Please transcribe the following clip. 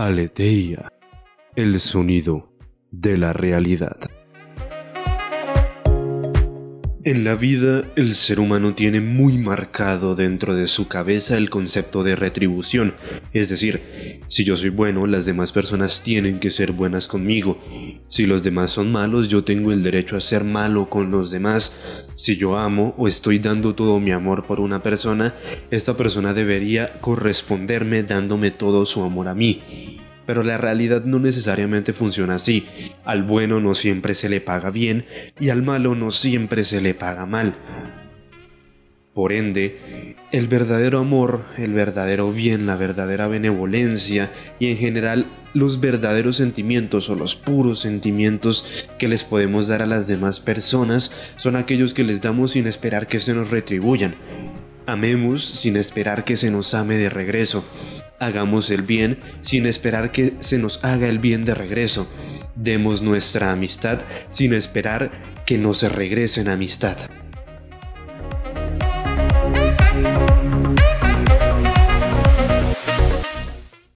Aleteia, el sonido de la realidad. En la vida, el ser humano tiene muy marcado dentro de su cabeza el concepto de retribución, es decir, si yo soy bueno, las demás personas tienen que ser buenas conmigo. Si los demás son malos, yo tengo el derecho a ser malo con los demás. Si yo amo o estoy dando todo mi amor por una persona, esta persona debería corresponderme dándome todo su amor a mí pero la realidad no necesariamente funciona así. Al bueno no siempre se le paga bien y al malo no siempre se le paga mal. Por ende, el verdadero amor, el verdadero bien, la verdadera benevolencia y en general los verdaderos sentimientos o los puros sentimientos que les podemos dar a las demás personas son aquellos que les damos sin esperar que se nos retribuyan. Amemos sin esperar que se nos ame de regreso. Hagamos el bien sin esperar que se nos haga el bien de regreso. Demos nuestra amistad sin esperar que nos regresen amistad.